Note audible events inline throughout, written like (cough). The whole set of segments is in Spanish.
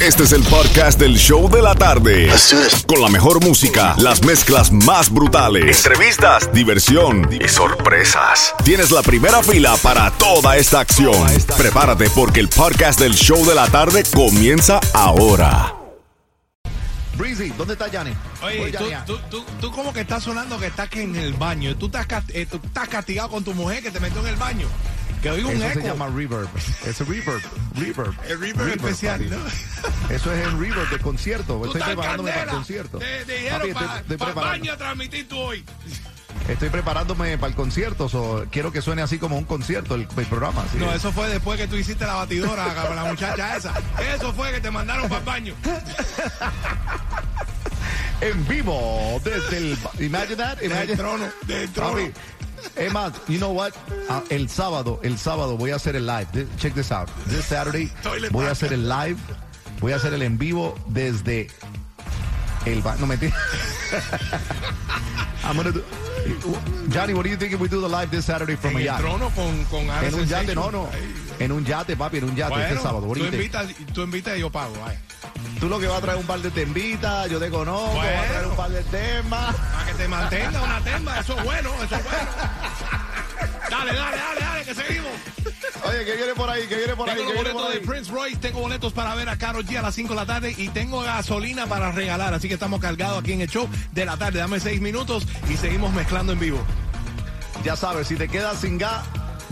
Este es el podcast del show de la tarde. Con la mejor música, las mezclas más brutales, entrevistas, diversión y sorpresas. Tienes la primera fila para toda esta acción. Prepárate porque el podcast del show de la tarde comienza ahora. Breezy, ¿dónde está Yanni? Oye, tú, tú, tú, tú como que estás sonando que estás que en el baño. Tú estás, cast- eh, tú estás castigado con tu mujer que te metió en el baño. Que oigo un Eso eco. se llama reverb. Es reverb. Reverb. El reverb especial. ¿no? Eso es el reverb de concierto. Estoy preparándome para el concierto. Te, te Papi, dijeron estoy, para baño a transmitir tú hoy. estoy preparándome para el concierto. so, quiero que suene así como un concierto el, el programa. No, eso fue después que tú hiciste la batidora con la muchacha esa. Eso fue que te mandaron para el baño. En vivo desde el. Imagine that. Imagine. Del trono, del trono. Papi, Es más, you know what? Ah, el sábado, el sábado voy a hacer el live. This- check this out. This Saturday voy a hacer el live. Voy a hacer el en vivo desde el no mentira. (laughs) I'm gonna do, Johnny, what do you think if we do the live this Saturday from En a el trono con, con En un yate, no, no. En un yate, papi, en un yate este Bueno, sábado. What do tú invitas, tú invitas y yo pago. ay. Tú lo que vas a traer un par de tembitas, yo te conozco, vas a traer Bueno. un par de temas. Para que te mantenga una temba. Eso es bueno, eso es bueno. Dale, dale, dale, dale, que seguimos. Oye, ¿qué viene por ahí? ¿Qué viene por ahí? Tengo ¿Qué los viene por boletos de? Prince Royce, tengo boletos para ver a Karol G a las 5 de la tarde y tengo gasolina para regalar. Así que estamos cargados aquí en el show de la tarde. Dame 6 minutos y seguimos mezclando en vivo. Ya sabes, si te quedas sin gas,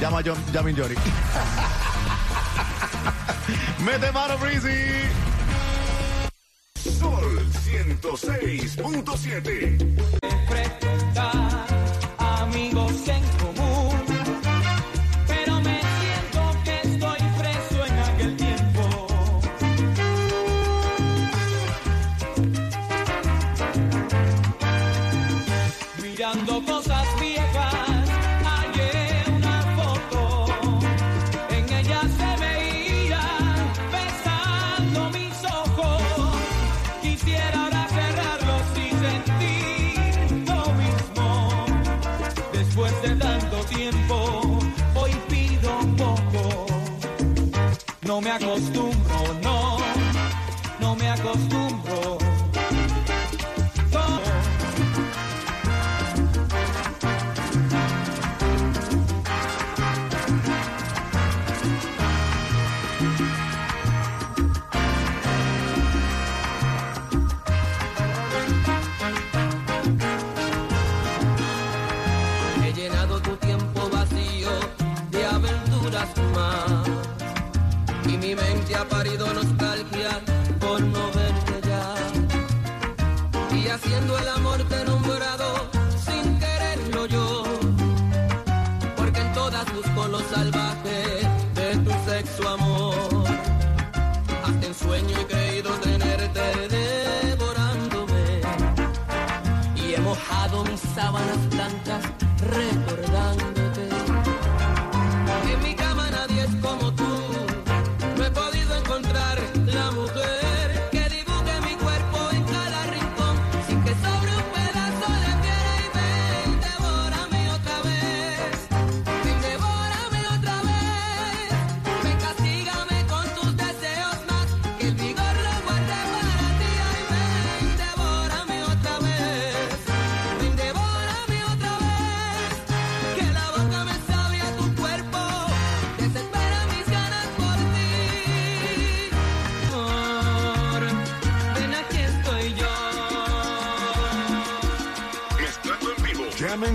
llama a John, llama a Johnny. Mete mano, Breezy. Sol 106.7. No me acostumbro, no, no me acostumbro. He llenado tu tiempo vacío de aventuras más. Mi mente ha parido nostalgia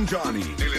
Johnny.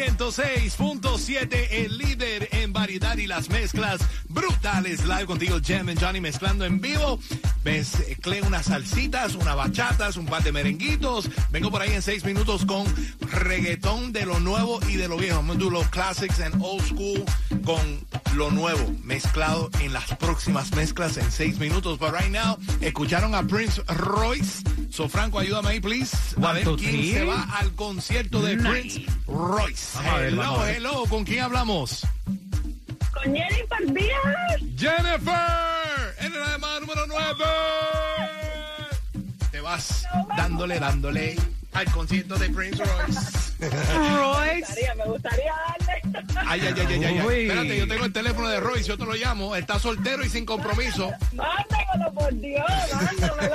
106.7, el líder en variedad y las mezclas brutales. Live contigo, Jam and Johnny, mezclando en vivo. Mezclé unas salsitas, unas bachatas, un par de merenguitos. Vengo por ahí en seis minutos con reggaetón de lo nuevo y de lo viejo. Vamos los classics and old school con lo nuevo mezclado en las próximas mezclas en seis minutos. But right now, escucharon a Prince Royce. So Franco, ayúdame ahí, please. A ver quién three. se va al concierto de Nice. Prince Royce. Ver, hello, hello, ¿con quién hablamos? Con Jennifer Díaz. Jennifer, en la llamada número 9. Te vas dándole, dándole al concierto de Prince Royce. Royce. Me gustaría darle. Ay, ay, ay, ay, ay. Espérate, yo tengo el teléfono de Royce, yo te lo llamo. Está soltero y sin compromiso. Mándamelo, por Dios, mándamelo.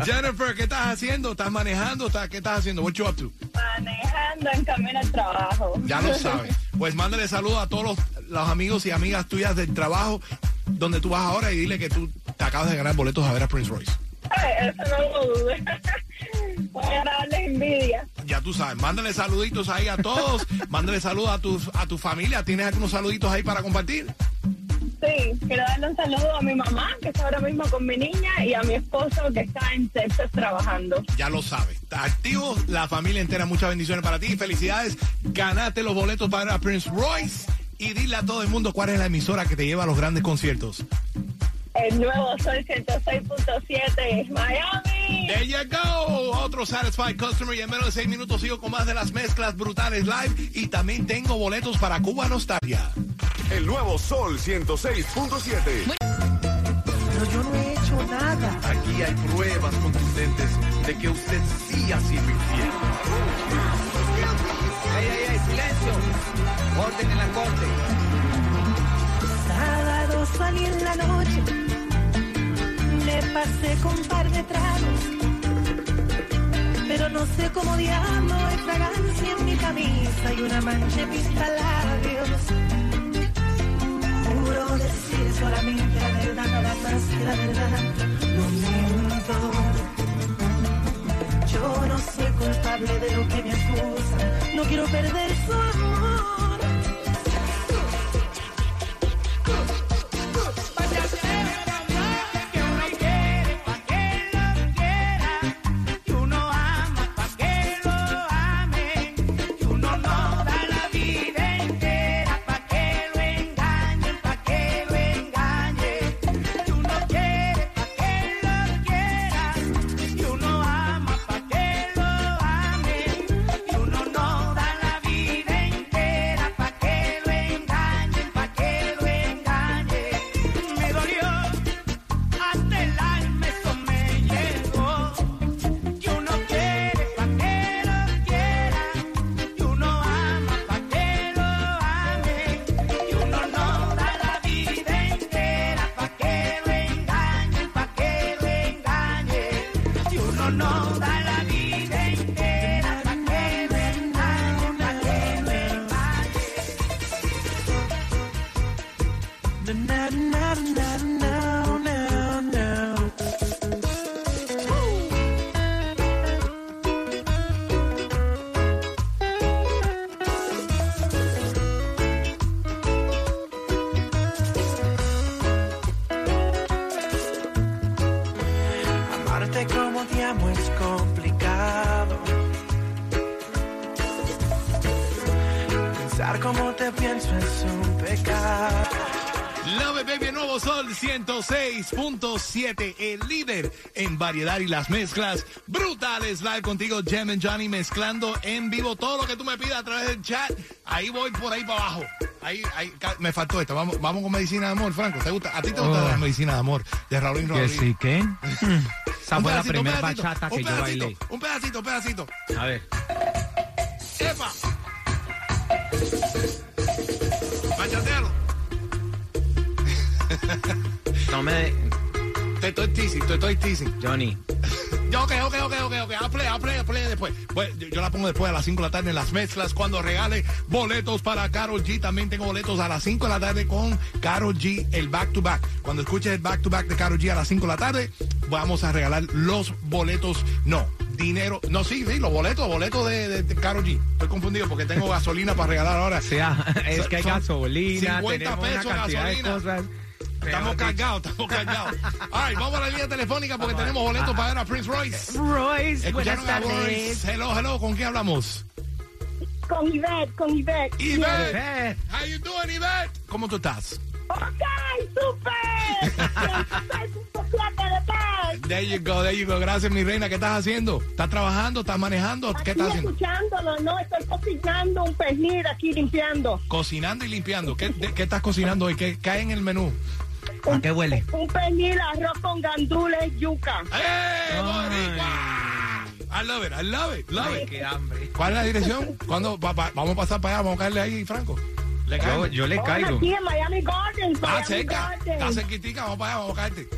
(laughs) Jennifer, ¿qué estás haciendo? ¿Estás manejando? ¿Estás- ¿Qué estás haciendo? What you up to? Manejando en camino al trabajo. Ya lo sabes. Pues mándale saludos a todos los, los amigos y amigas tuyas del trabajo donde tú vas ahora y dile que tú te acabas de ganar boletos a ver a Prince Royce. Ay, eso no lo dudes. (laughs) Voy a darles envidia. Tú sabes, mándale saluditos ahí a todos, mándale saludos a tu, a tu familia. ¿Tienes algunos saluditos ahí para compartir? Sí, quiero darle un saludo a mi mamá, que está ahora mismo con mi niña, y a mi esposo, que está en Texas trabajando. Ya lo sabes. Está activo, la familia entera, muchas bendiciones para ti. Felicidades, ganate los boletos para Prince Royce y dile a todo el mundo cuál es la emisora que te lleva a los grandes conciertos. El nuevo Sol 106.7, Miami. There you go. Otro Satisfied Customer y en menos de seis minutos sigo con más de las mezclas brutales live y también tengo boletos para Cuba Nostalgia. El nuevo Sol 106.7. Pero yo no he hecho nada. Aquí hay pruebas contundentes de que usted sí ha sido infiel. ¡Ey, ey, ey! ¡Silencio! Orden en la corte. Sábado salí en la noche, pasé con un par de tragos, pero no sé cómo diablo hay fragancia en mi camisa y una mancha en mis labios. Juro decir solamente la verdad, nada más que la verdad. Lo miento. Yo no soy culpable de lo que me acusan, no quiero perder su amor. Como te amo es complicado. Pensar como te pienso es un pecado. It, baby, nuevo sol 106.7, el líder en variedad y las mezclas brutales. Live contigo, Jem and Johnny, mezclando en vivo todo lo que tú me pidas a través del chat. Ahí voy por ahí para abajo. Ahí, ahí, me faltó esto. Vamos, vamos con medicina de amor, Franco. ¿Te gusta? ¿A ti te gusta Oh. la medicina de amor de Raúl Que Rodríguez? sí, ¿qué? Esa fue la primera bachata que yo bailé. Un pedacito, un pedacito. A ver. ¡Epa! Bachatealo. (laughs) No me... Te estoy teasing, te estoy teasing. Johnny. Ya, ok, ok, ok, ok, ok. A play, a play, a play después. Bueno, yo, yo la pongo después a las 5 de la tarde en las mezclas cuando regale boletos para Carol G. También tengo boletos a las 5 de la tarde con Carol G, el back to back. Cuando escuches el back to back de Carol G a las 5 de la tarde, vamos a regalar los boletos. No, dinero. No, sí, sí, los boletos, boletos de, de, de Karol G. Estoy confundido porque tengo gasolina para regalar ahora. (laughs) O sea, es que hay gasolina, 50 tenemos una pesos cantidad gasolina. de cosas. Estamos cargados, estamos cargados. (laughs) Ay, vamos a la línea telefónica porque tenemos boletos para ver a Prince Royce. Royce, buenas tardes. Royce. Hello, hello, ¿con quién hablamos? con Ivette, con Ivette. Ivette. Ivette. How you doing, Ivette? ¿Cómo tú estás? Ok, super. 106.7 de paz. There you go, there you go. Gracias, mi reina. ¿Qué estás haciendo? ¿Estás trabajando? ¿Estás manejando? ¿Qué Aquí estás haciendo? escuchándolo, no, estoy cocinando un pernil aquí limpiando. Cocinando y limpiando. ¿Qué, de- qué estás cocinando hoy? ¿Qué cae en el menú? ¿A qué huele? Un pernil, arroz con gandules, yuca. ¡Eh, boricua! I love it, I love it, love Ay, it. qué hambre. ¿Cuál es la dirección? ¿Cuándo va- va- vamos a pasar para allá? Vamos a caerle ahí, Franco. ¿Le Yo, caemos? yo le Oh, caigo. Aquí en Miami Gardens, Ah, Miami cerca. Está Gardens. cerquitica, vamos para allá, vamos a caerte.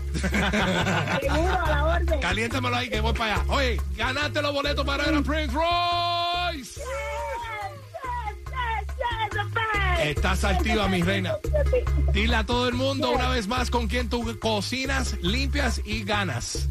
Seguro, a la orden. (laughs) Caliéntamelo ahí que voy para allá. Oye, ganaste los boletos para ir a Prince Estás activa, mi reina. Dile a todo el mundo una vez más con quién tú cocinas, limpias y ganas.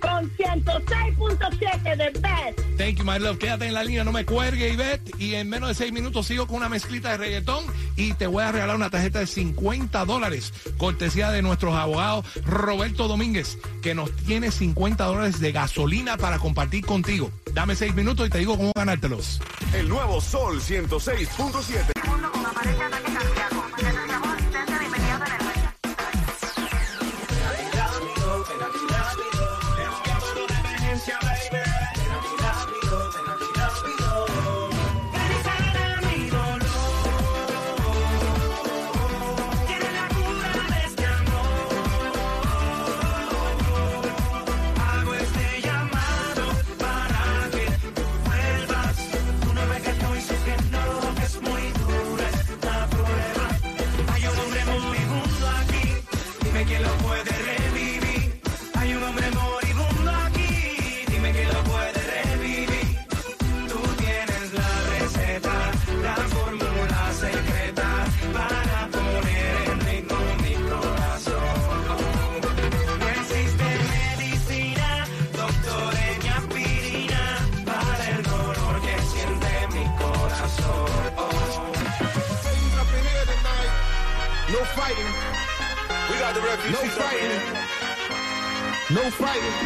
Con 106.7 de best. Thank you, my love. Quédate en la línea, no me cuelgue, Ivette. Y en menos de seis minutos sigo con una mezclita de reggaetón y te voy a regalar una tarjeta de 50 dólares, cortesía de nuestros abogados Roberto Domínguez, que nos tiene 50 dólares de gasolina para compartir contigo. Dame seis minutos y te digo cómo ganártelos. El nuevo Sol 106.7. fighting. We got the refugees. No fighting. No fighting.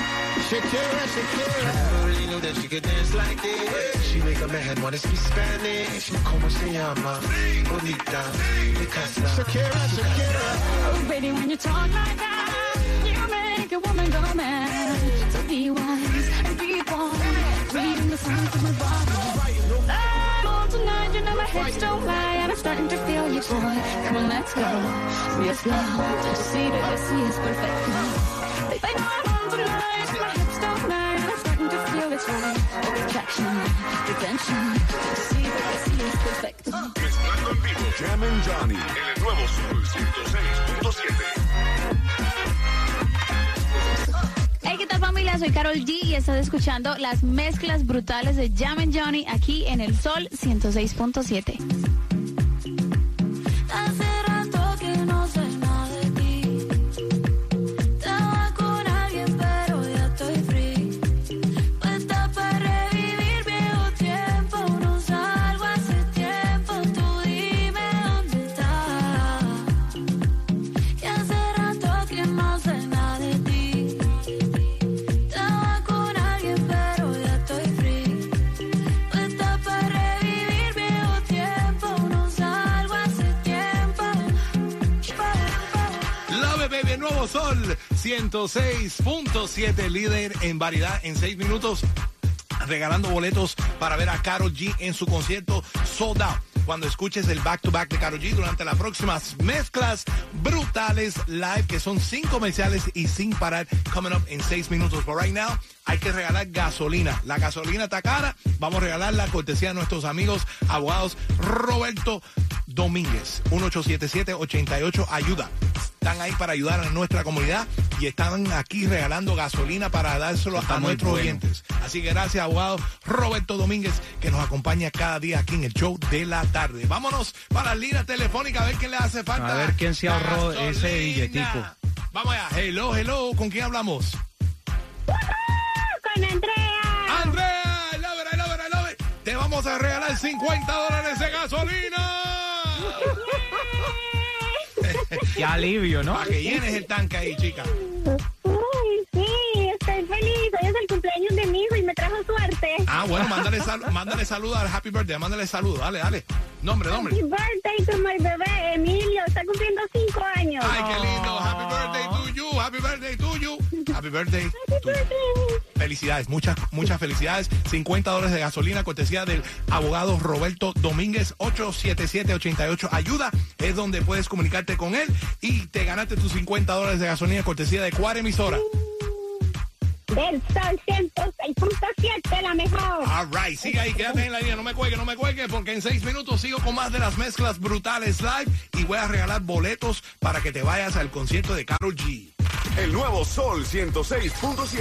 Shakira, Shakira. Never really knew that she could dance like this. She make a man wanna speak Spanish. Como se llama? Bonita. Mi casa. Shakira, Shakira. Oh, baby, when you talk like that, you make a woman go mad. So be wise and be born. Reading the signs of my body. I'm on tonight, you know my hips don't lie, and I'm starting to feel you, boy. Come on, let's go. Real slow. Don't you see that this is perfect? Baby, I know I'm on tonight, my hips don't lie, and I'm starting to feel it's right. Attraction, attention. Don't you see that this is perfect? Mezclando en vivo. Jam and Johnny. En el nuevo Sol 106.7. Hey, ¿qué tal familia? Soy Carol G y estás escuchando las mezclas brutales de Jam and Johnny aquí en el Sol 106.7. Sol 106.7, líder en variedad en seis minutos, regalando boletos para ver a Karol G en su concierto Out. Cuando escuches el back to back de Karol G durante las próximas mezclas brutales live, que son sin comerciales y sin parar, coming up en seis minutos. But right now, hay que regalar gasolina. La gasolina está cara, vamos a regalar la cortesía de nuestros amigos abogados Roberto Domínguez, 1877-88 ayuda. Están ahí para ayudar a nuestra comunidad y están aquí regalando gasolina para dárselo Está a nuestros bueno. oyentes. Así que gracias, abogado Roberto Domínguez, que nos acompaña cada día aquí en el show de la tarde. Vámonos para la línea telefónica a ver quién le hace falta. A ver quién se ahorró gasolina. ese billetico. Vamos allá. Hello, hello. ¿Con quién hablamos? Con Andrea. Andrea, I love it, I love it, I love it. Te vamos a regalar 50 dólares de gasolina. Qué alivio, ¿no? Para que llenes el tanque ahí, chica. Uy, sí, estoy feliz. Hoy es el cumpleaños de mi hijo y me trajo suerte. Ah, Ah, bueno, mándale, sal- mándale saludo al Happy Birthday, mándale saludo, dale, dale. Nombre, nombre. Happy birthday to my bebé, Emilio. Está cumpliendo cinco años. Ay, qué lindo. Happy birthday to you. Happy birthday to you. Happy birthday to you. Felicidades, muchas, muchas felicidades. 50 dólares de gasolina, cortesía del abogado Roberto Domínguez, 877-88. Ayuda es donde puedes comunicarte con él y te ganaste tus 50 dólares de gasolina, cortesía de cuál emisora. Del Sol 106.7, la mejor. All right, sigue ahí, quédate en la línea, no me cuelgue, no me cuelgue, porque en seis minutos sigo con más de las mezclas brutales live y voy a regalar boletos para que te vayas al concierto de Carol G. El nuevo Sol 106.7.